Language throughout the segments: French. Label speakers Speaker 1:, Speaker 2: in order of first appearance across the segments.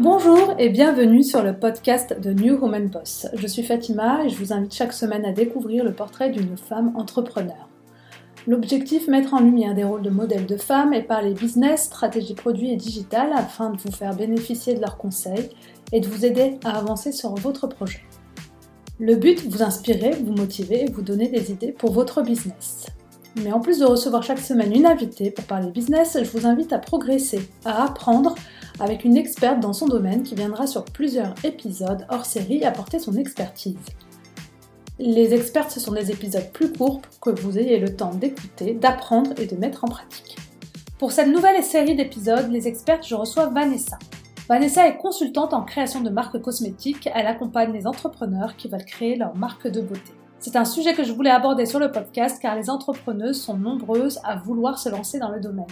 Speaker 1: Bonjour et bienvenue sur le podcast de New Woman Boss. Je suis Fatima et je vous invite chaque semaine à découvrir le portrait d'une femme entrepreneur. L'objectif, mettre en lumière des rôles de modèles de femmes et parler business, stratégie produit et digital afin de vous faire bénéficier de leurs conseils et de vous aider à avancer sur votre projet. Le but, vous inspirer, vous motiver et vous donner des idées pour votre business. Mais en plus de recevoir chaque semaine une invitée pour parler business, je vous invite à progresser, à apprendre avec une experte dans son domaine qui viendra sur plusieurs épisodes hors série apporter son expertise. Les experts, ce sont des épisodes plus courts pour que vous ayez le temps d'écouter, d'apprendre et de mettre en pratique. Pour cette nouvelle série d'épisodes, les experts, je reçois Vanessa. Vanessa est consultante en création de marques cosmétiques. Elle accompagne les entrepreneurs qui veulent créer leur marque de beauté. C'est un sujet que je voulais aborder sur le podcast car les entrepreneuses sont nombreuses à vouloir se lancer dans le domaine.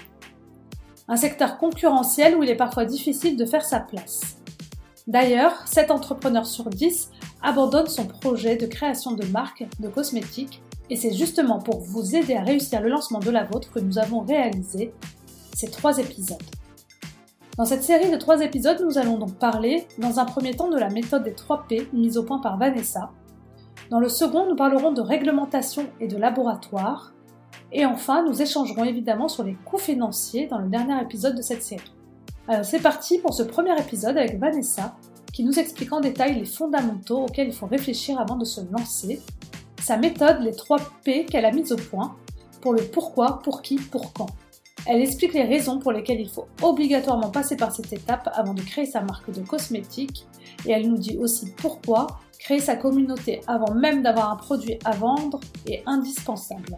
Speaker 1: Un secteur concurrentiel où il est parfois difficile de faire sa place. D'ailleurs, 7 entrepreneurs sur 10 abandonnent son projet de création de marque de cosmétiques et c'est justement pour vous aider à réussir le lancement de la vôtre que nous avons réalisé ces trois épisodes. Dans cette série de trois épisodes, nous allons donc parler, dans un premier temps, de la méthode des 3 P mise au point par Vanessa. Dans le second, nous parlerons de réglementation et de laboratoire. Et enfin, nous échangerons évidemment sur les coûts financiers dans le dernier épisode de cette série. Alors c'est parti pour ce premier épisode avec Vanessa, qui nous explique en détail les fondamentaux auxquels il faut réfléchir avant de se lancer, sa méthode, les 3 P qu'elle a mises au point, pour le pourquoi, pour qui, pour quand. Elle explique les raisons pour lesquelles il faut obligatoirement passer par cette étape avant de créer sa marque de cosmétiques et elle nous dit aussi pourquoi créer sa communauté avant même d'avoir un produit à vendre est indispensable.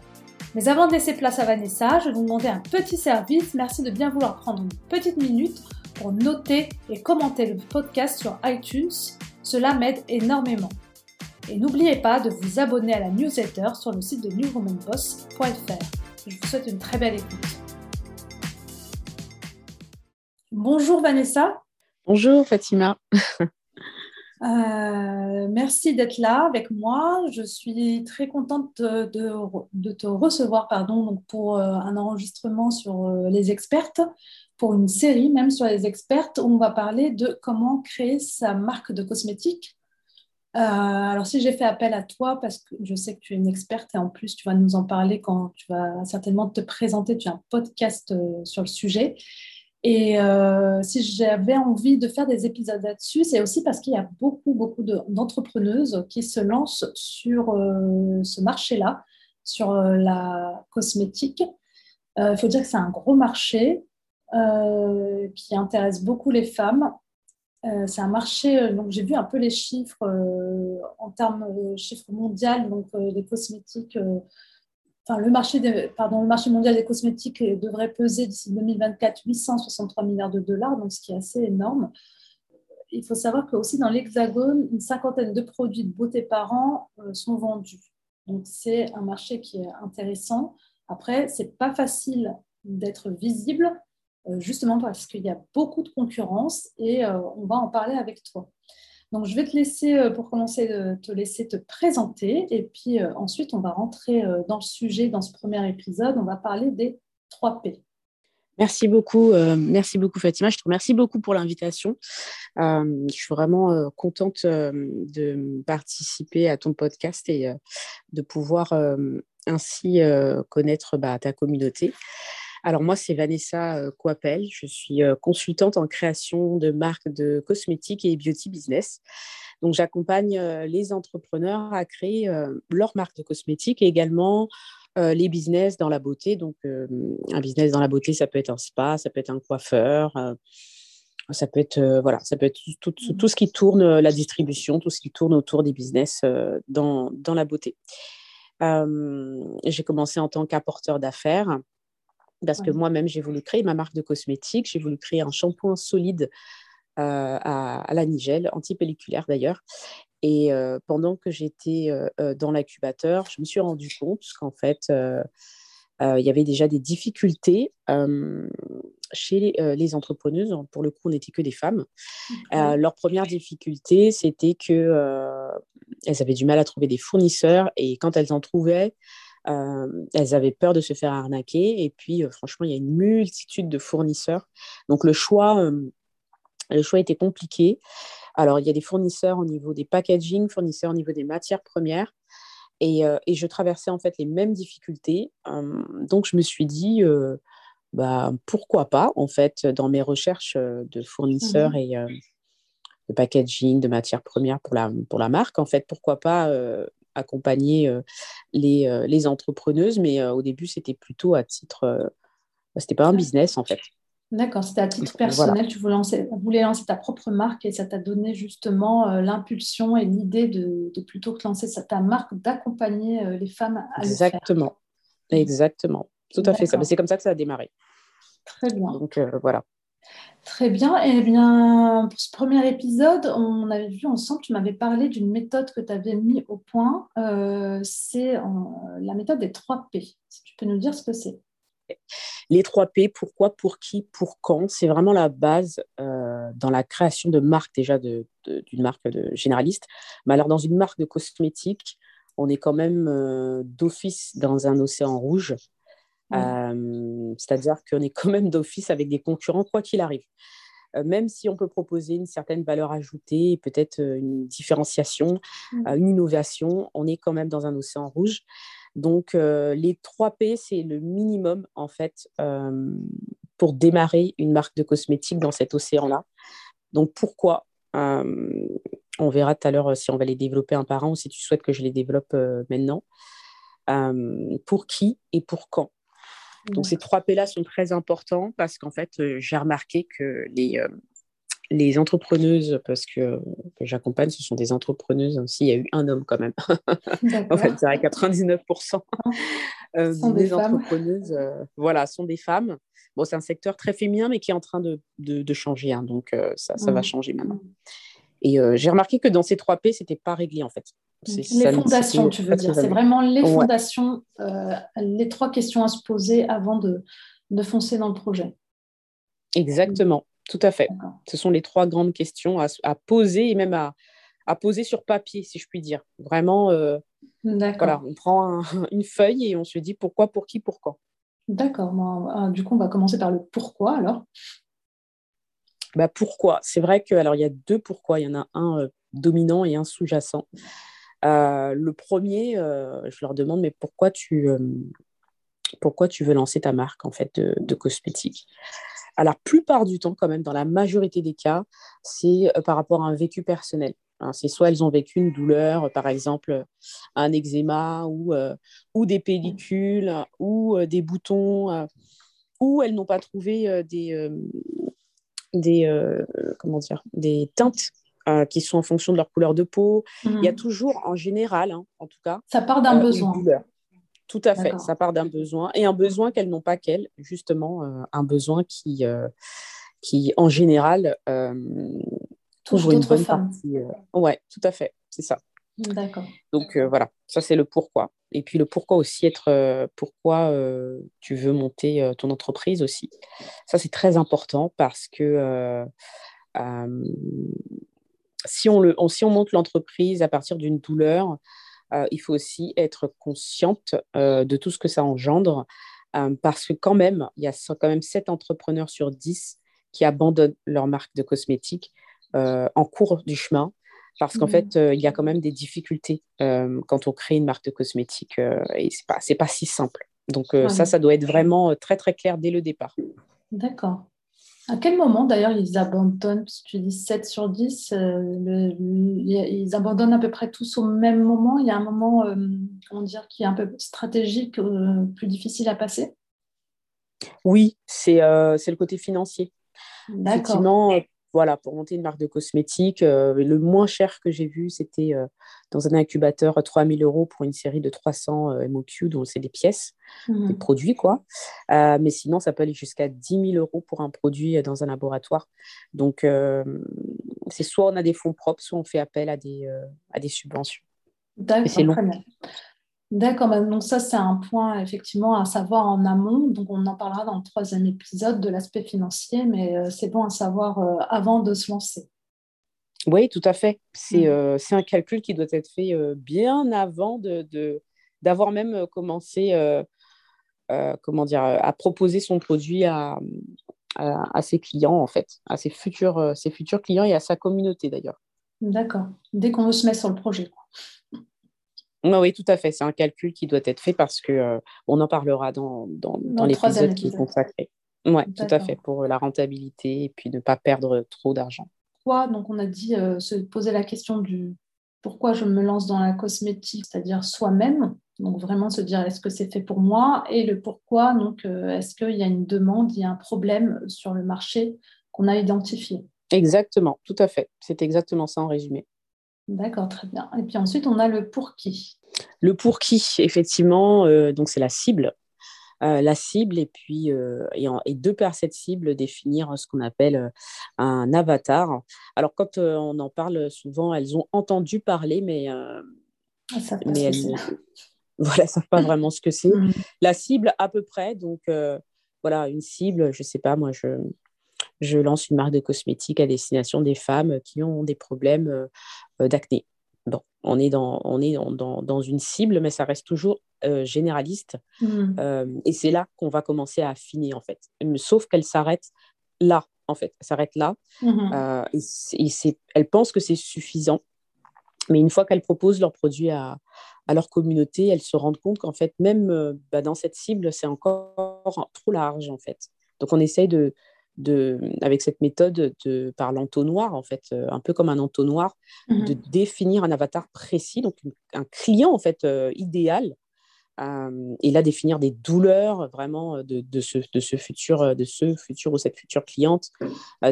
Speaker 1: Mais avant de laisser place à Vanessa, je vais vous demander un petit service. Merci de bien vouloir prendre une petite minute pour noter et commenter le podcast sur iTunes. Cela m'aide énormément. Et n'oubliez pas de vous abonner à la newsletter sur le site de newwomanboss.fr. Je vous souhaite une très belle écoute. Bonjour Vanessa.
Speaker 2: Bonjour Fatima.
Speaker 1: Euh, merci d'être là avec moi. Je suis très contente de, te recevoir pardon, pour euh, un enregistrement sur euh, les expertes, pour une série même sur les expertes où on va parler de comment créer sa marque de cosmétiques. alors si j'ai fait appel à toi parce que je sais que tu es une experte et en plus tu vas nous en parler quand tu vas certainement te présenter, tu as un podcast sur le sujet. Et euh, si j'avais envie de faire des épisodes là-dessus, c'est aussi parce qu'il y a beaucoup, beaucoup d'entrepreneuses qui se lancent sur euh, ce marché-là, sur euh, la cosmétique. Il faut dire que c'est un gros marché qui intéresse beaucoup les femmes. c'est un marché, donc j'ai vu un peu les chiffres en termes de chiffres mondiaux, donc les cosmétiques le, marché pardon, le marché mondial des cosmétiques devrait peser d'ici 2024 863 milliards de dollars, donc ce qui est assez énorme. Il faut savoir que aussi dans l'Hexagone, une cinquantaine de produits de beauté par an euh, sont vendus. Donc c'est un marché qui est intéressant. Après, c'est pas facile d'être visible, euh, justement parce qu'il y a beaucoup de concurrence et euh, on va en parler avec toi. Donc, je vais te laisser, euh, pour commencer, te laisser te présenter. Et puis euh, ensuite, on va rentrer euh, dans le sujet dans ce premier épisode. On va parler des 3 P.
Speaker 2: Merci beaucoup, merci beaucoup Fatima. Je te remercie beaucoup pour l'invitation. je suis vraiment contente de participer à ton podcast et de pouvoir ainsi connaître bah, ta communauté. Alors moi, c'est Vanessa Coapel. Je suis consultante en création de marques de cosmétiques et beauty business. Donc j'accompagne les entrepreneurs à créer leur marque de cosmétiques et également les business dans la beauté. Donc un business dans la beauté, ça peut être un spa, ça peut être un coiffeur. ça peut être voilà, ça peut être tout, tout, ce qui tourne la distribution, tout ce qui tourne autour des business dans, dans la beauté. j'ai commencé en tant qu'apporteur d'affaires parce que moi-même, j'ai voulu créer ma marque de cosmétiques, j'ai voulu créer un shampoing solide euh, à, la nigelle, antipelliculaire d'ailleurs. Et euh, pendant que j'étais euh, dans l'incubateur, je me suis rendu compte qu'en fait, il y avait déjà des difficultés chez les entrepreneuses. Pour le coup, on n'était que des femmes. leur première difficulté, c'était qu'elles avaient du mal à trouver des fournisseurs et quand elles en trouvaient, elles avaient peur de se faire arnaquer. Et puis, franchement, il y a une multitude de fournisseurs. Donc, le choix, Le choix était compliqué. Alors, il y a des fournisseurs au niveau des packaging, fournisseurs au niveau des matières premières. Et, et je traversais en fait les mêmes difficultés. donc, je me suis dit, bah, pourquoi pas, en fait, dans mes recherches de fournisseurs mmh et de packaging, de matières premières pour la, pour la marque, en fait, pourquoi pas accompagner les, les, entrepreneuses. Mais au début, c'était plutôt à titre, c'était pas un business, en fait.
Speaker 1: D'accord, c'était à titre personnel, tu voulais lancer, voulais lancer, ta propre marque et ça t'a donné justement l'impulsion et l'idée de, de, plutôt que lancer ta marque, d'accompagner les femmes à
Speaker 2: Exactement,
Speaker 1: le
Speaker 2: faire. exactement, tout à fait ça. C'est comme ça que ça a démarré.
Speaker 1: Très bien.
Speaker 2: Donc voilà.
Speaker 1: Très bien. Eh bien, pour ce premier épisode, on avait vu ensemble, tu m'avais parlé d'une méthode que tu avais mis au point. Euh, c'est la méthode des 3 P. Si tu peux nous dire ce que c'est.
Speaker 2: Les 3 P, pourquoi, pour qui, pour quand, c'est vraiment la base euh, dans la création de marque, déjà d'une marque de généraliste. Mais alors, dans une marque de cosmétiques, on est quand même euh, d'office dans un océan rouge. C'est-à-dire qu'on est quand même d'office avec des concurrents, quoi qu'il arrive. même si on peut proposer une certaine valeur ajoutée, peut-être une différenciation, mmh. une innovation, on est quand même dans un océan rouge. Donc, les 3 P, c'est le minimum, en fait, pour démarrer une marque de cosmétiques dans cet océan-là. Donc, pourquoi? On verra tout à l'heure si on va les développer un par un ou si tu souhaites que je les développe maintenant. pour qui et pour quand? Donc ces trois P-là sont très importants parce qu'en fait, euh, j'ai remarqué que les, euh, les entrepreneuses, parce que, que j'accompagne, ce sont des entrepreneuses aussi, il y a eu un homme quand même. en fait, c'est 99% euh, des, entrepreneuses voilà, sont des femmes. Bon, c'est un secteur très féminin, mais qui est en train de, de, changer. Hein, donc, ça, ça va mmh. changer maintenant. Mmh. Et j'ai remarqué que dans ces trois P, c'était pas réglé en fait.
Speaker 1: Les fondations, tu veux dire. C'est vraiment les fondations, euh, les trois questions à se poser avant de, de foncer dans le projet.
Speaker 2: Exactement, tout à fait. Ce sont les trois grandes questions à, à poser et même à, à, poser sur papier, si je puis dire. Vraiment, euh, voilà, on prend une feuille et on se dit pourquoi, pour qui, pour quand.
Speaker 1: D'accord. Euh, du coup, on va commencer par le pourquoi alors.
Speaker 2: Bah, pourquoi? C'est vrai que alors il y a deux pourquoi. Il y en a un dominant et un sous-jacent. Euh, le premier, euh, je leur demande, mais pourquoi tu, euh, pourquoi tu veux lancer ta marque en fait de, cosmétiques? Alors, la plupart du temps, quand même, dans la majorité des cas, c'est par rapport à un vécu personnel. Hein. c'est soit elles ont vécu une douleur, par exemple un eczéma ou, ou des pellicules ou des boutons, ou elles n'ont pas trouvé des, des, comment dire, des teintes euh, qui sont en fonction de leur couleur de peau. Il y a mhm. toujours, en général, hein, en tout cas,
Speaker 1: ça part d'un euh, besoin.
Speaker 2: Tout à fait, ça part d'un besoin et un besoin qu'elles n'ont pas qu'elles, justement, euh, un besoin qui, qui en général,
Speaker 1: toujours une bonne partie.
Speaker 2: Ouais, tout à fait, c'est ça.
Speaker 1: D'accord.
Speaker 2: Donc voilà, ça c'est le pourquoi. Et puis le pourquoi aussi être pourquoi tu veux monter ton entreprise aussi. Ça c'est très important parce que si on, le, si on monte l'entreprise à partir d'une douleur, euh, il faut aussi être consciente euh, de tout ce que ça engendre, euh, parce que quand même, il y a quand même 7 entrepreneurs sur 10 qui abandonnent leur marque de cosmétiques en cours du chemin, parce qu'en mmh. fait, il y a quand même des difficultés quand on crée une marque de cosmétiques, et ce n'est pas, pas si simple. Donc ça, ça doit être vraiment très, très clair dès le départ.
Speaker 1: D'accord. À quel moment d'ailleurs ils abandonnent Parce que tu dis 7 sur 10, euh, ils abandonnent à peu près tous au même moment? Il y a un moment, euh, comment dire, qui est un peu stratégique, euh, plus difficile à passer?
Speaker 2: Oui, c'est le côté financier. Effectivement, voilà, pour monter une marque de cosmétiques, euh, le moins cher que j'ai vu, c'était euh, dans un incubateur 3000 euros pour une série de 300 euh, MOQ, dont c'est des pièces, des mmh produits, quoi. mais sinon, ça peut aller jusqu'à 10 000 euros pour un produit dans un laboratoire. Donc, c'est soit on a des fonds propres, soit on fait appel à des, à des subventions.
Speaker 1: D'accord, très bien. D'accord, bah, donc ça c'est un point effectivement à savoir en amont. Donc on en parlera dans le troisième épisode de l'aspect financier, mais euh, c'est bon à savoir euh, avant de se lancer.
Speaker 2: Oui, tout à fait. C'est mm. euh, un calcul qui doit être fait bien avant d'avoir de, même commencé comment dire, à proposer son produit à, à, ses clients, en fait, à ses futurs, ses futurs clients et à sa communauté d'ailleurs.
Speaker 1: D'accord. Dès qu'on veut se mettre sur le projet.
Speaker 2: Oui, tout à fait. C'est un calcul qui doit être fait parce que on en parlera dans, dans, dans l'épisode qui est consacré. Oui, tout à fait, pour la rentabilité et puis ne pas perdre trop d'argent.
Speaker 1: Donc, on a dit se poser la question du pourquoi je me lance dans la cosmétique, c'est-à-dire soi-même. Donc, vraiment se dire est-ce que c'est fait pour moi? Et le pourquoi. Donc, est-ce qu'il y a une demande, il y a un problème sur le marché qu'on a identifié?
Speaker 2: Exactement, tout à fait. C'est exactement ça en résumé.
Speaker 1: D'accord, très bien. Et puis ensuite, on a le pour qui?
Speaker 2: Le pour qui, effectivement, euh, donc c'est la cible. Euh, la cible et puis euh, et, de par cette cible définir ce qu'on appelle un avatar. Alors quand on en parle souvent, elles ont entendu parler, mais,
Speaker 1: ah, ça
Speaker 2: mais elles ne voilà, savent pas vraiment ce que c'est. Mm. La cible à peu près, donc voilà, une cible, je sais pas, moi je je lance une marque de cosmétiques à destination des femmes qui ont des problèmes euh, d'acné. Bon, on est, dans, on est dans, dans, une cible, mais ça reste toujours euh, généraliste. Mmh. Euh, et c'est là qu'on va commencer à affiner, en fait. Sauf qu'elle s'arrête là, en fait. Elle s'arrête là. Mmh. et, c'est, elle pense que c'est suffisant. Mais une fois qu'elles proposent leurs produits à, à, leur communauté, elles se rendent compte qu'en fait, même bah, dans cette cible, c'est encore trop large, en fait. Donc, on essaye de, avec cette méthode de, par l'entonnoir, en fait, euh, un peu comme un entonnoir, mmh de définir un avatar précis, donc un client en fait euh, idéal, euh, et là définir des douleurs vraiment de, de, ce, de, ce, futur, de ce futur ou cette future cliente,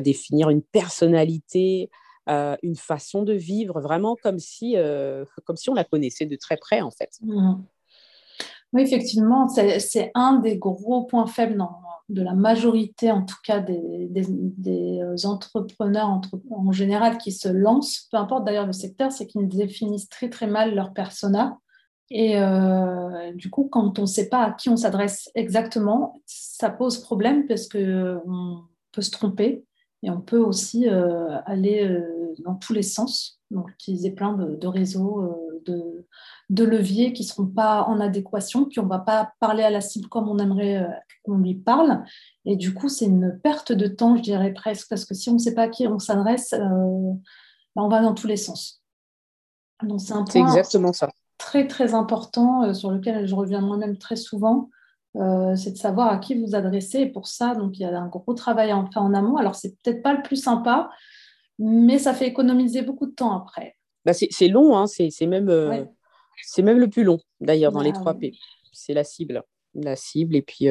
Speaker 2: définir une personnalité, une façon de vivre, vraiment comme si, comme si on la connaissait de très près en fait. Mmh
Speaker 1: oui, effectivement, c'est un des gros points faibles dans, de la majorité, en tout cas des, euh, entrepreneurs en général qui se lancent, peu importe d'ailleurs le secteur, c'est qu'ils définissent très très mal leur persona. Et euh, du coup, quand on ne sait pas à qui on s'adresse exactement, ça pose problème parce qu'on peut se tromper et on peut aussi euh, aller dans tous les sens, donc utiliser plein de, réseaux, de, de, leviers qui ne seront pas en adéquation, puis on ne va pas parler à la cible comme on aimerait qu'on lui parle. Et du coup, c'est une perte de temps, je dirais presque, parce que si on ne sait pas à qui on s'adresse, euh, ben, on va dans tous les sens. Donc, c'est un point
Speaker 2: exactement ça.
Speaker 1: très, très important euh, sur lequel je reviens moi-même très souvent. Euh, c'est de savoir à qui vous adressez. Et pour ça, donc, il y a un gros travail à faire en amont. Alors, c'est peut-être pas le plus sympa, mais ça fait économiser beaucoup de temps après.
Speaker 2: Bah, c'est long, hein. c'est même, c'est même le plus long, d'ailleurs, dans les 3 bah P. C'est la cible. La cible, et puis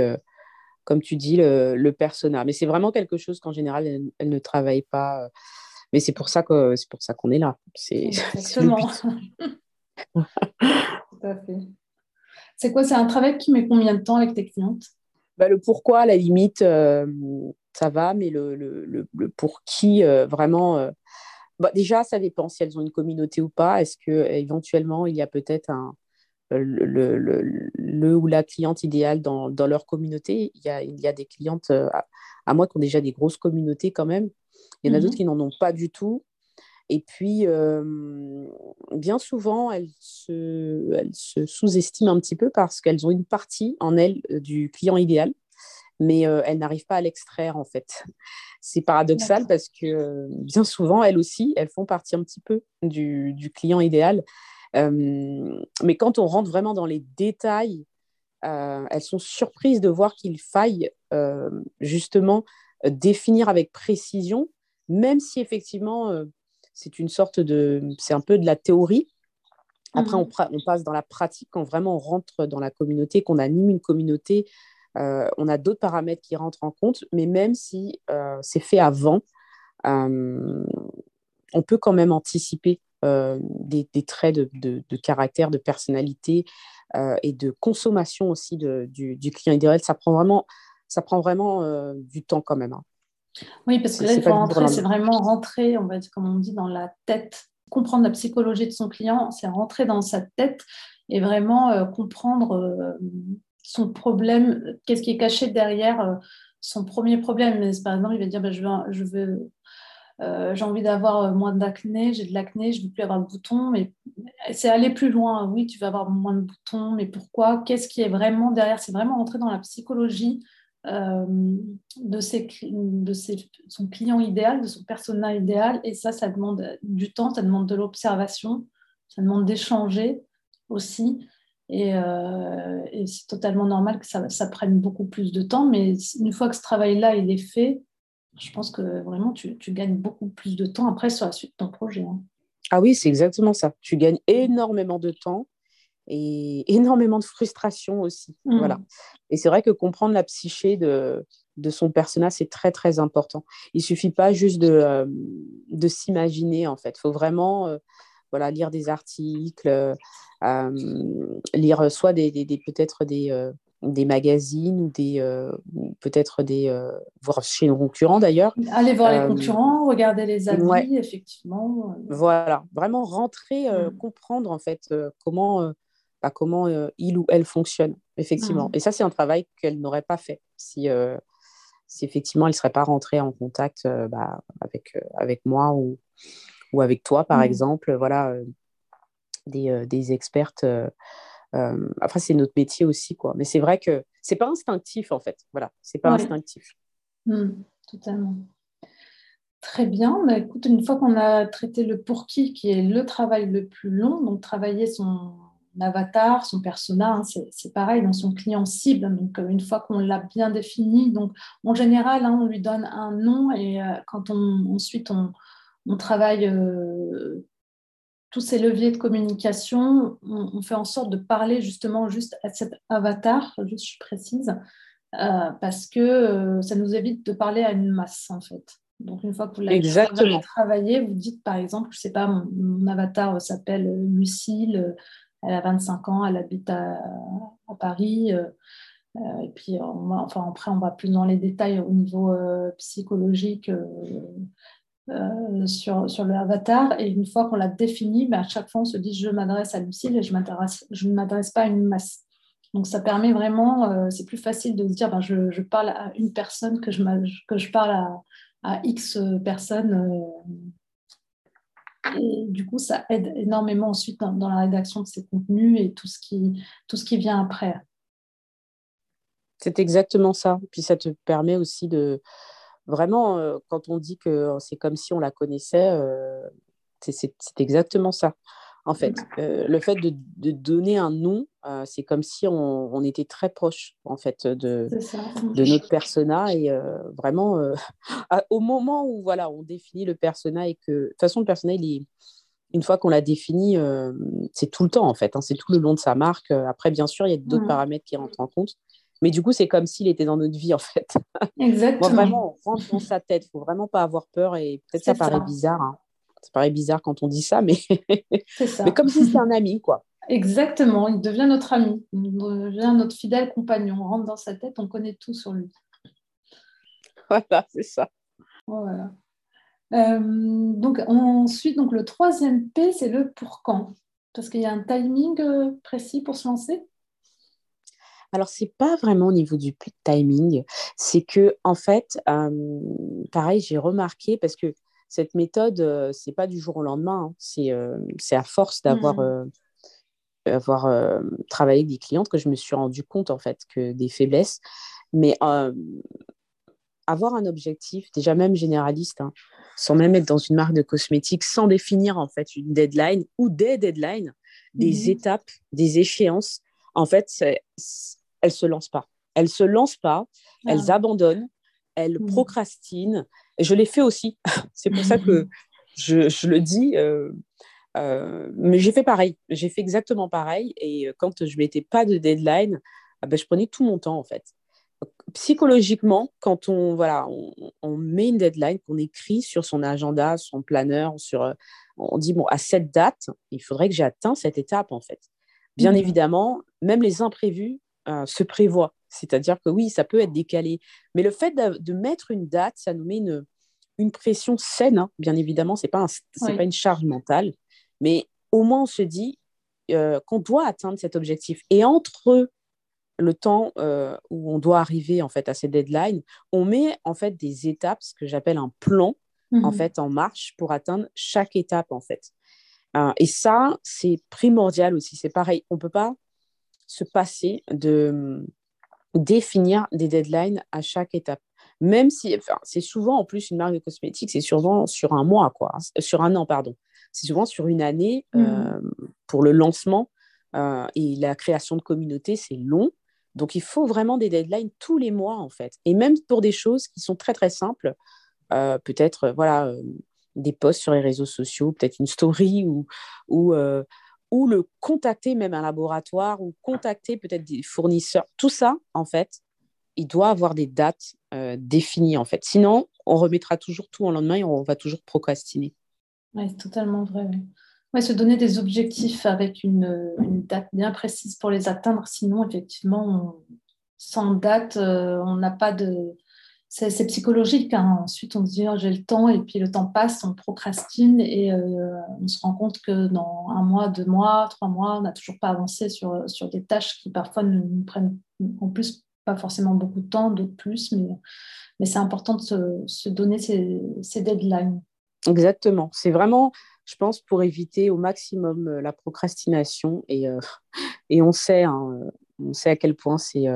Speaker 2: comme tu dis, le, le persona. Mais c'est vraiment quelque chose qu'en général, elle, ne travaille pas. Euh, mais c'est pour ça que c'est pour ça qu'on est là. C'est
Speaker 1: exactement. Tout à fait. C'est quoi C'est un travail qui met combien de temps avec tes clientes?
Speaker 2: Bah, Le pourquoi, à la limite, euh, ça va, mais le, le, le, pour qui, euh, vraiment. Bah, déjà, ça dépend si elles ont une communauté ou pas. Est-ce que éventuellement il y a peut-être un, le, le, le, ou la cliente idéale dans, dans, leur communauté? Il y, a, il y a des clientes, euh, à, moi, qui ont déjà des grosses communautés quand même. Il y en a mhm. d'autres qui n'en ont pas du tout. Et puis, euh, bien souvent, elles se, elles se sous-estiment un petit peu parce qu'elles ont une partie en elles du client idéal, mais elles n'arrivent pas à l'extraire, en fait. C'est paradoxal parce que bien souvent, elles aussi, elles font partie un petit peu du, du client idéal mais quand on rentre vraiment dans les détails, elles sont surprises de voir qu'il faille justement définir avec précision, même si effectivement c'est une sorte de, c'est un peu de la théorie. Après, on, mhm. on, passe dans la pratique quand vraiment on rentre dans la communauté, qu'on anime une communauté. on a d'autres paramètres qui rentrent en compte, mais même si c'est fait avant, on peut quand même anticiper euh, des, traits de, caractère, de personnalité euh, et de consommation aussi du, client idéal. Ça prend vraiment, ça prend vraiment euh, du temps quand même. Hein.
Speaker 1: Oui, parce que là, il faut rentrer, c'est vraiment rentrer, on va dire, comme on dit, dans la tête, comprendre la psychologie de son client, c'est rentrer dans sa tête et vraiment comprendre son problème, qu'est-ce qui est caché derrière son premier problème. Par exemple, il va dire, bah, je, veux, je veux euh, j'ai envie d'avoir euh, moins d'acné, j'ai de l'acné, je ne veux plus avoir de boutons, mais c'est aller plus loin. Oui, tu vas avoir moins de boutons, mais pourquoi? Qu'est-ce qui est vraiment derrière? C'est vraiment entrer dans la psychologie de, ses, de son client idéal, de son persona idéal. Et ça, ça demande du temps, ça demande de l'observation, ça demande d'échanger aussi. Et, c'est totalement normal que ça, ça, prenne beaucoup plus de temps. Mais une fois que ce travail-là il est fait, je pense que vraiment tu, tu, gagnes beaucoup plus de temps après sur la suite de ton projet. Hein.
Speaker 2: Ah oui, c'est exactement ça. Tu gagnes énormément de temps et énormément de frustration aussi. Mmh. Voilà. Et c'est vrai que comprendre la psyché de, de son personnage, c'est très, très important. Il suffit pas juste de, euh, de s'imaginer, en fait. Il faut vraiment euh, voilà, lire des articles, euh, lire soit des, des, peut-être des, des magazines ou des peut-être des voir chez nos concurrents d'ailleurs.
Speaker 1: Allez voir les concurrents, regarder les avis, effectivement.
Speaker 2: Voilà, vraiment rentrer, mmh. comprendre en fait comment à comment euh, il ou elle fonctionne, effectivement. Et ça, c'est un travail qu'elle n'aurait pas fait si, euh, si effectivement elle ne serait pas rentrée en contact euh, bah, avec, avec moi ou, ou avec toi, par mmh. exemple. Voilà, des, des, expertes. après, c'est notre métier aussi, quoi. Mais c'est vrai que c'est pas instinctif, en fait. Voilà, c'est pas instinctif.
Speaker 1: Mmh, totalement. Très bien. Bah, écoute, une fois qu'on a traité le pour qui, qui est le travail le plus long, donc travailler son, avatar, son persona, hein, c'est pareil dans son client cible. Donc, euh, une fois qu'on l'a bien défini, donc en général, hein, on lui donne un nom et euh, quand on, ensuite on, travaille euh, tous ces leviers de communication, on, fait en sorte de parler justement juste à cet avatar, juste je précise, parce que ça nous évite de parler à une masse en fait. Donc, une fois que vous l'avez travaillé, vous dites par exemple, je ne sais pas, mon avatar s'appelle Lucille, elle a 25 ans, elle habite à, Paris. Euh, euh, et puis, enfin, après, on va plus dans les détails au niveau euh, psychologique sur, sur le avatar. Et une fois qu'on l'a défini, ben, à chaque fois, on se dit je m'adresse à Lucille et je, ne m'adresse pas à une masse. Donc, ça permet vraiment, c'est plus facile de se dire ben, je, parle à une personne que je, que je parle à X personnes et du coup, ça aide énormément ensuite dans, la rédaction de ces contenus et tout ce qui, tout ce qui vient après.
Speaker 2: C'est exactement ça. Puis ça te permet aussi de vraiment, euh, quand on dit que c'est comme si on la connaissait, euh, c'est exactement ça. En fait, euh, le fait de, de, donner un nom, euh, c'est comme si on, on, était très proche en fait de, de notre persona et euh, vraiment au moment où voilà on définit le persona et que de toute façon le persona il est une fois qu'on l'a défini, c'est tout le temps en fait, hein, c'est tout le long de sa marque. Après, bien sûr, il y a d'autres paramètres qui rentrent en compte, mais du coup, c'est comme s'il était dans notre vie en fait.
Speaker 1: Exactement.
Speaker 2: Moi, vraiment, on rentre dans sa tête, il faut vraiment pas avoir peur et peut-être ça paraît bizarre. Hein. Ça paraît bizarre quand on dit ça, mais, mais comme si c'était un ami, quoi.
Speaker 1: Exactement, il devient notre ami, il devient notre fidèle compagnon. On rentre dans sa tête, on connaît tout sur lui.
Speaker 2: Voilà, c'est ça.
Speaker 1: Voilà. Euh, donc ensuite, donc le troisième P, c'est le pour quand? Parce qu'il y a un timing euh, précis pour se lancer?
Speaker 2: Alors, c'est pas vraiment au niveau du timing, c'est que en fait, euh, pareil, j'ai remarqué parce que cette méthode, euh, c'est pas du jour au lendemain. Hein. C'est, euh, c'est à force d'avoir mmh. euh, avoir, travaillé avec des clientes que je me suis rendu compte en fait que des faiblesses. Mais avoir un objectif, déjà même généraliste, hein, sans même être dans une marque de cosmétiques, sans définir en fait une deadline ou des deadlines, des mmh. étapes, des échéances, en fait, elles se lancent pas. Elles se lancent pas, elles ah. abandonnent, elles mmh. procrastinent, je l'ai fait aussi. c'est pour ça que je, je le dis. Euh, euh, mais j'ai fait pareil. J'ai fait exactement pareil. Et quand je mettais pas de deadline, ah ben, je prenais tout mon temps en fait. Psychologiquement, quand on voilà, on, met une deadline, qu'on écrit sur son agenda, son planeur, sur, on dit bon à cette date, il faudrait que j'ai atteint cette étape en fait. Bien mmh. évidemment, même les imprévus euh, se prévoient. C'est-à-dire que oui, ça peut être décalé. Mais le fait de, mettre une date, ça nous met une, une pression saine, hein. bien évidemment, ce n'est pas, pas une charge mentale. Mais au moins, on se dit euh, qu'on doit atteindre cet objectif. Et entre le temps euh, où on doit arriver en fait à ces deadlines, on met en fait des étapes, ce que j'appelle un plan en mhm. fait en marche pour atteindre chaque étape en fait. Euh, et ça, c'est primordial aussi. C'est pareil, on peut pas se passer de définir des deadlines à chaque étape. Même si, enfin, c'est souvent en plus une marque de cosmétiques, c'est souvent sur un mois, quoi, hein, sur un an, pardon. C'est souvent sur une année mmh. euh, pour le lancement euh, et la création de communauté, c'est long. Donc, il faut vraiment des deadlines tous les mois, en fait. Et même pour des choses qui sont très, très simples, euh, peut-être, voilà, des posts sur les réseaux sociaux, peut-être une story ou, ou, ou le contacter même un laboratoire ou contacter peut-être des fournisseurs. Tout ça, en fait, il doit avoir des dates euh, définies, en fait. Sinon, on remettra toujours tout en lendemain et on va toujours procrastiner.
Speaker 1: Oui, c'est totalement vrai. Ouais, se donner des objectifs avec une, date bien précise pour les atteindre. Sinon, effectivement, sans date, euh, on n'a pas de, c'est psychologique. Hein. Ensuite, on se dit, oh, j'ai le temps, et puis le temps passe, on procrastine, et euh, on se rend compte que dans un mois, deux mois, trois mois, on n'a toujours pas avancé sur, sur des tâches qui parfois nous prennent en plus pas forcément beaucoup de temps, d'autres plus, mais, mais c'est important de se, donner ces, ces, deadlines.
Speaker 2: Exactement. C'est vraiment, je pense, pour éviter au maximum euh, la procrastination, et, euh, et on, sait, hein, on sait à quel point c'est,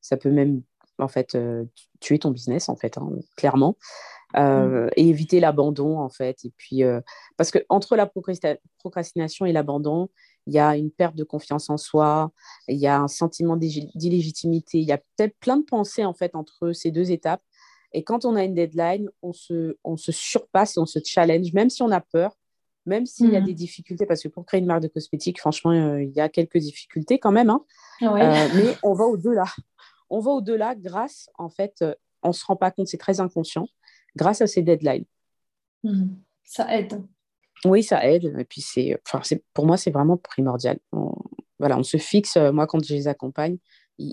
Speaker 2: ça peut même en fait tuer ton business, en fait, hein, clairement. Euh, mm. et éviter l'abandon, en fait. Et puis, euh, parce que entre la procrastination et l'abandon, il y a une perte de confiance en soi, il y a un sentiment d'illégitimité, il y a peut-être plein de pensées, en fait, entre ces deux étapes. Et quand on a une deadline, on se, on se surpasse on se challenge, même si on a peur, même s'il y a mm. des difficultés, parce que pour créer une marque de cosmétiques, franchement, euh, il y a quelques difficultés quand même, hein. mais on va au-delà on va au-delà grâce, en fait, euh, on ne se rend pas compte, c'est très inconscient, grâce à ces deadlines.
Speaker 1: Mhm. ça aide.
Speaker 2: Oui, ça aide. Et puis, c'est, enfin, c'est, pour moi, c'est vraiment primordial. On, voilà, on se fixe, euh, moi, quand je les accompagne,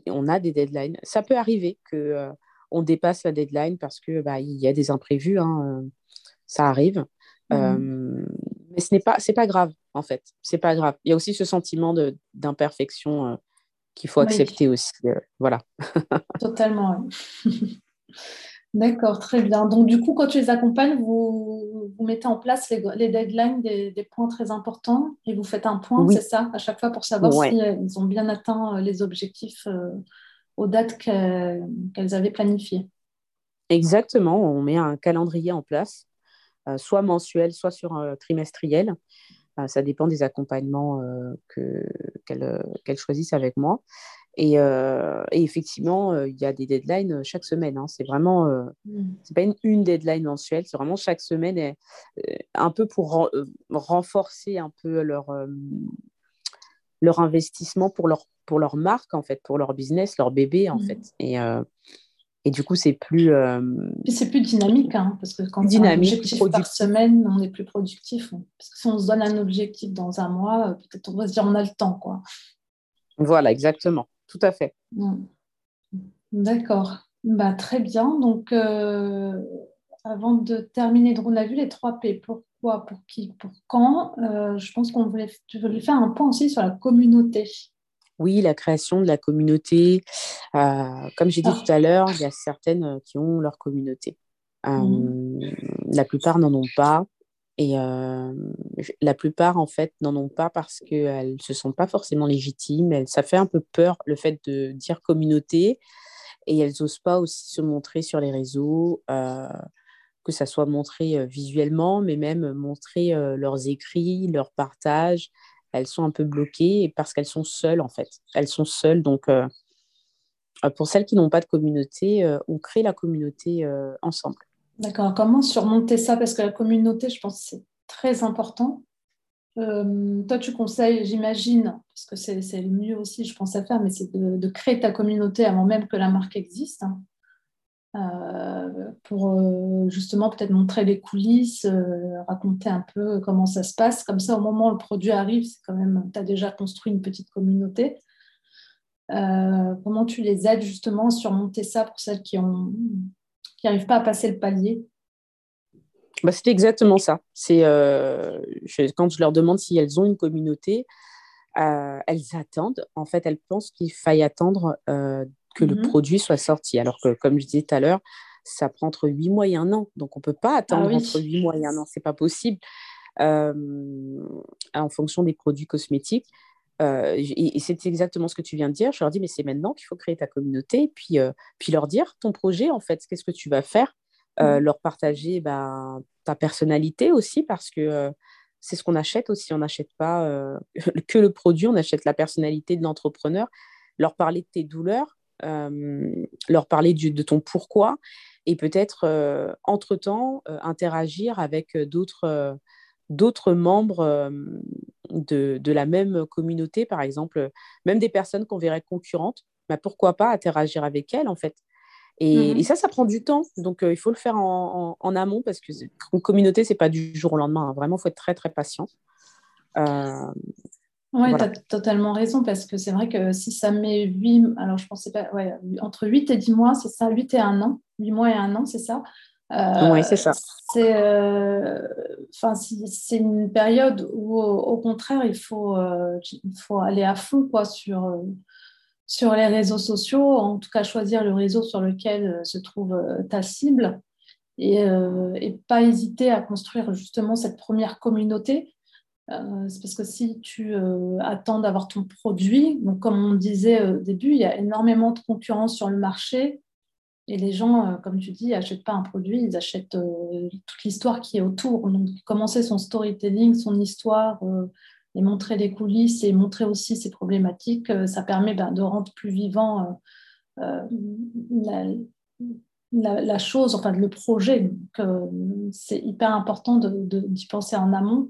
Speaker 2: on a des deadlines. Ça peut arriver que euh, on dépasse la deadline parce que bah, il y a des imprévus, hein, ça arrive. Mhm. mais ce n'est pas, c'est pas grave, en fait. C'est pas grave. Il y a aussi ce sentiment de, d'imperfection qu'il faut accepter aussi. Euh, voilà.
Speaker 1: Totalement. D'accord, très bien. Donc, du coup, quand tu les accompagnes, vous, vous mettez en place les, deadlines des, points très importants et vous faites un point, c'est ça, à chaque fois pour savoir s'ils si, euh, ont bien atteint euh, les objectifs aux dates qu'elles avaient planifiées.
Speaker 2: Exactement, on met un calendrier en place, soit mensuel, soit sur trimestriel ça dépend des accompagnements euh, qu'elles choisissent avec moi. Et, euh, effectivement, euh, il y a des deadlines chaque semaine. Hein. C'est vraiment, mmh. c'est pas une, deadline mensuelle, c'est vraiment chaque semaine, un peu pour renforcer un peu leur, leur investissement pour leur, pour leur marque, en fait, pour leur business, leur bébé, en mmh. fait. Et, et du coup, c'est plus. Euh,
Speaker 1: c'est plus dynamique, hein, parce que quand dynamique, on a un objectif par semaine, on est plus productif. Parce que si on se donne un objectif dans un mois, euh, peut-être on va se dire on a le temps. quoi.
Speaker 2: Voilà, exactement. Tout à fait.
Speaker 1: D'accord. Bah, très bien. Donc, euh, avant de terminer, on a vu les trois P. Pourquoi, pour qui, pour quand Je pense qu'on voulait, tu voulais faire un point aussi sur la communauté
Speaker 2: oui, la création de la communauté. Euh, comme j'ai dit tout à l'heure, il y a certaines qui ont leur communauté. Euh, mmh. La plupart n'en ont pas. Et la plupart, en fait, n'en ont pas parce qu'elles ne se sentent pas forcément légitimes. ça fait un peu peur, le fait de dire communauté. Et elles n'osent pas aussi se montrer sur les réseaux, que ça soit montré visuellement, mais même montrer leurs écrits, leurs partages, elles sont un peu bloquées parce qu'elles sont seules en fait. Elles sont seules. Donc, euh, euh, pour celles qui n'ont pas de communauté, euh, on crée la communauté ensemble.
Speaker 1: D'accord. Comment surmonter ça? Parce que la communauté, je pense c'est très important. toi, tu conseilles, j'imagine, parce que c'est le mieux aussi, je pense à faire, mais c'est de, créer ta communauté avant même que la marque existe. Hein. Euh, pour euh, justement peut-être montrer les coulisses, euh, raconter un peu comment ça se passe. Comme ça, au moment où le produit arrive, c'est quand même, tu as déjà construit une petite communauté. comment tu les aides justement à surmonter ça pour celles qui ont qui n'arrivent pas à passer le palier?
Speaker 2: Bah, C'est exactement ça. C'est quand je leur demande si elles ont une communauté, elles attendent. En fait, elles pensent qu'il faille attendre que le mmh produit soit sorti. Alors que, comme je disais tout à l'heure, ça prend entre 8 mois et un an. Donc, on ne peut pas ah attendre entre 8 mois et un an. Ce n'est pas possible euh, en fonction des produits cosmétiques. et, c'est exactement ce que tu viens de dire. Je leur dis, mais c'est maintenant qu'il faut créer ta communauté, puis, puis leur dire ton projet, en fait, qu'est-ce que tu vas faire, mmh. leur partager bah, ta personnalité aussi, parce que c'est ce qu'on achète aussi. On n'achète pas que le produit, on achète la personnalité de l'entrepreneur. Leur parler de tes douleurs, leur parler de ton pourquoi, et peut-être, entre-temps, interagir avec d'autres d'autres membres de, de, la même communauté, par exemple, même des personnes qu'on verrait concurrentes, bah, pourquoi pas interagir avec elles, en fait. Et, mmh ça, ça prend du temps. Donc, il faut le faire en, en, amont parce que une communauté, c'est pas du jour au lendemain. Hein. Vraiment, il faut être très, très patient.
Speaker 1: Euh, oui, tu as totalement raison parce que c'est vrai que si ça met 8, alors je pensais pas, ouais, entre 8 et 10 mois, c'est ça, 8 et 1 an, 8 mois et 1 an, c'est ça.
Speaker 2: Euh, oui, c'est ça.
Speaker 1: C'est euh, c'est une période où, au, contraire, il faut, euh, il faut aller à fond quoi, sur, sur les réseaux sociaux, en tout cas choisir le réseau sur lequel se trouve ta cible et, et pas hésiter à construire justement cette première communauté. C'est parce que si tu attends d'avoir ton produit, donc comme on disait au début, il y a énormément de concurrence sur le marché et les gens, euh, comme tu dis, n'achètent pas un produit, ils achètent euh, toute l'histoire qui est autour. Donc, commencer son storytelling, son histoire, euh, et montrer les coulisses et montrer aussi ses problématiques, ça permet ben, de rendre plus vivant la, chose, enfin le projet. c'est hyper important d'y penser en amont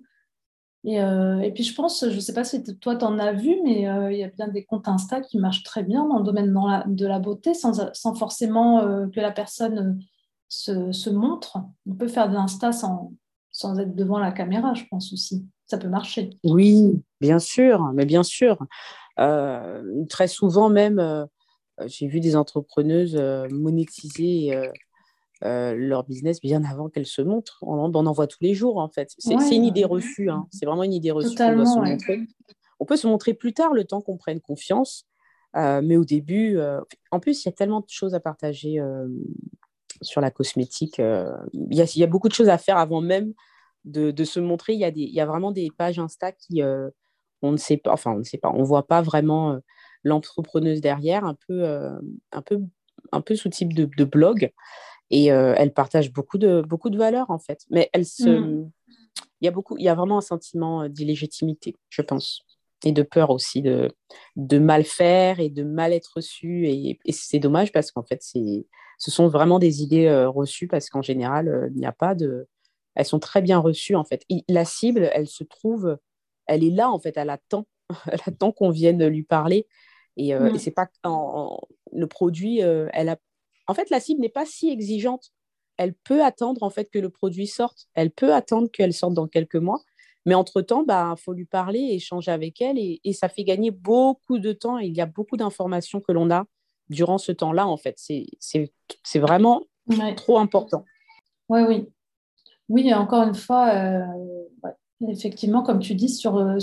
Speaker 1: euh, et, puis je pense, je ne sais pas si toi tu en as vu, mais euh, il y a bien des comptes Insta qui marchent très bien dans le domaine de la beauté sans, forcément euh, que la personne se, montre. On peut faire de l'Insta sans, sans être devant la caméra, je pense aussi. Ça peut marcher.
Speaker 2: Oui, bien sûr, mais bien sûr. très souvent même, j'ai vu des entrepreneuses monétiser euh, leur business bien avant qu'elles se montrent. On, en voit tous les jours, en fait. C'est une idée reçue. Hein. C'est vraiment une idée reçue. On, peut se montrer plus tard, le temps qu'on prenne confiance. Euh, mais au début, euh, en plus, il y a tellement de choses à partager sur la cosmétique. Il y, a beaucoup de choses à faire avant même de, se montrer. Il y, y a vraiment des pages Insta qui, on ne sait pas, enfin, on ne sait pas, on voit pas vraiment l'entrepreneuse derrière, un peu, un peu, un peu sous type de, de blog. Et euh, elle partage beaucoup de, beaucoup de valeurs, en fait. Mais elle se... Mm. il, y a beaucoup, il y a vraiment un sentiment euh, d'illégitimité, je pense. Et de peur aussi de, de mal faire et de mal être reçu. Et, c'est dommage parce qu'en fait, ce sont vraiment des idées euh, reçues parce qu'en général, il n'y a pas de. Elles sont très bien reçues, en fait. la cible, elle se trouve, elle est là, en fait, elle attend, elle attend qu'on vienne lui parler. Et, mm. et c'est pas en, le produit, elle a en fait, la cible n'est pas si exigeante. Elle peut attendre en fait que le produit sorte. Elle peut attendre qu'elle sorte dans quelques mois. Mais entre-temps, il bah, faut lui parler, échanger avec elle et, ça fait gagner beaucoup de temps. il y a beaucoup d'informations que l'on a durant ce temps-là, en fait. C'est vraiment trop important.
Speaker 1: Oui, oui. Oui, encore une fois, euh, Effectivement, comme tu dis, sur, euh,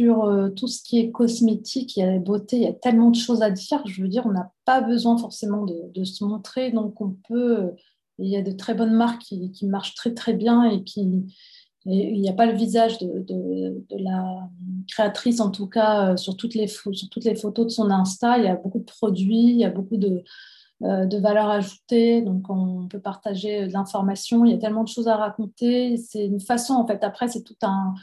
Speaker 1: euh, tout ce qui est cosmétique, la beauté, il y a tellement de choses à dire. Je veux dire, on n'a pas besoin forcément de, se montrer, donc on peut. Euh, il y a de très bonnes marques qui, marchent très très bien et qui. il n'y a pas le visage de, la créatrice, en tout cas, sur toutes, les, photos de son Insta. Il y a beaucoup de produits, il y a beaucoup de, de valeur ajoutée, donc on peut partager de l'information, il y a tellement de choses à raconter, c'est une façon en fait, après c'est tout un,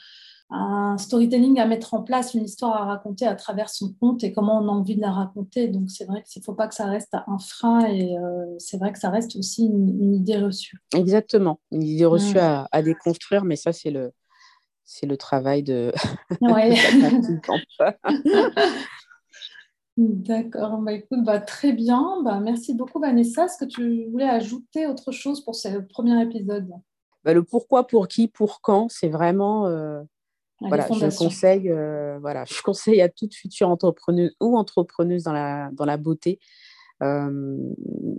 Speaker 1: storytelling à mettre en place, une histoire à raconter à travers son compte et comment on a envie de la raconter, donc c'est vrai qu'il ne faut pas que ça reste un frein et euh, c'est vrai que ça reste aussi une, idée reçue.
Speaker 2: Exactement, une idée reçue à, déconstruire, mais ça c'est le, c'est le travail de... Ouais.
Speaker 1: D'accord, bah, écoute, bah, très bien. Bah, merci beaucoup Vanessa. Est-ce que tu voulais ajouter autre chose pour ce premier épisode?
Speaker 2: Bah, Le pourquoi, pour qui, pour quand, c'est vraiment... Euh, voilà, je conseille, euh, voilà, je conseille à toute future entrepreneuse ou entrepreneuse dans la, dans la beauté, euh,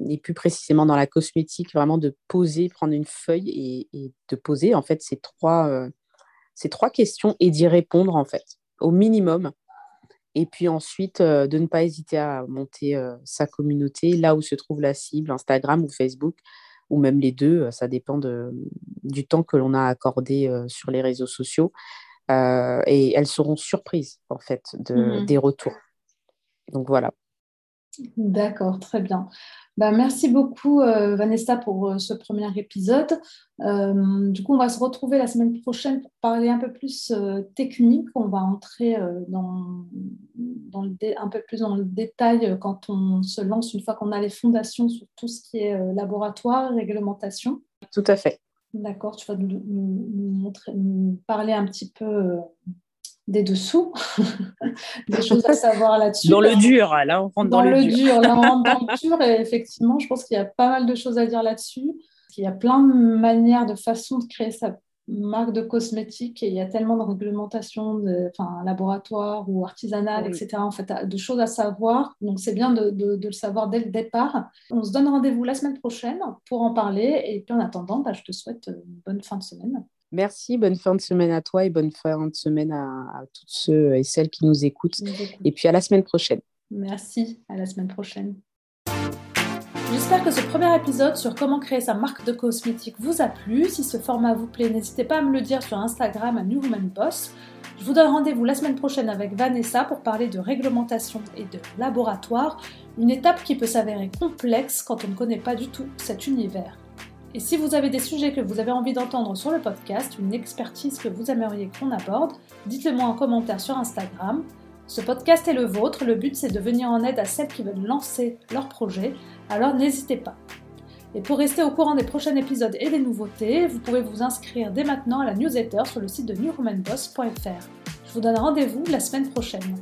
Speaker 2: et plus précisément dans la cosmétique, vraiment de poser, prendre une feuille et, et de poser en fait ces trois, ces trois questions et d'y répondre en fait, au minimum et puis ensuite, euh, de ne pas hésiter à monter euh, sa communauté là où se trouve la cible, Instagram ou Facebook, ou même les deux, euh, ça dépend de, du temps que l'on a accordé sur les réseaux sociaux. et elles seront surprises en fait de, mmh des retours. Donc voilà.
Speaker 1: D'accord, très bien. Bah, merci beaucoup euh, Vanessa pour euh, ce premier épisode. Euh, du coup, on va se retrouver la semaine prochaine pour parler un peu plus technique. On va entrer dans, un peu plus dans le détail quand on se lance, une fois qu'on a les fondations sur tout ce qui est laboratoire, réglementation.
Speaker 2: Tout à fait.
Speaker 1: D'accord, tu vas nous, montrer, nous parler un petit peu des dessous, des choses à savoir là-dessus.
Speaker 2: Dans le dur, là on rentre dans, le, dur.
Speaker 1: Là on rentre dans le dur et effectivement, je pense qu'il y a pas mal de choses à dire là-dessus. Il y a plein de manières, de façons de créer sa marque de cosmétiques et il y a tellement de réglementations, de, enfin, laboratoire ou artisanales, etc. En fait, de choses à savoir. Donc c'est bien de, de, le savoir dès le départ. On se donne rendez-vous la semaine prochaine pour en parler. Et puis en attendant, bah, je te souhaite une bonne fin de semaine.
Speaker 2: Merci, bonne fin de semaine à toi et bonne fin de semaine à, tous ceux et celles qui nous écoutent. Et puis à la semaine prochaine.
Speaker 1: Merci, à la semaine prochaine. J'espère que ce premier épisode sur comment créer sa marque de cosmétiques vous a plu. Si ce format vous plaît, n'hésitez pas à me le dire sur Instagram à New Woman Boss. Je vous donne rendez-vous la semaine prochaine avec Vanessa pour parler de réglementation et de laboratoire, une étape qui peut s'avérer complexe quand on ne connaît pas du tout cet univers. Et si vous avez des sujets que vous avez envie d'entendre sur le podcast, une expertise que vous aimeriez qu'on aborde, dites-le moi en commentaire sur Instagram. Ce podcast est le vôtre, le but c'est de venir en aide à celles qui veulent lancer leur projet, alors n'hésitez pas. Et pour rester au courant des prochains épisodes et des nouveautés, vous pouvez vous inscrire dès maintenant à la newsletter sur le site de newromanboss.fr. Je vous donne rendez-vous la semaine prochaine.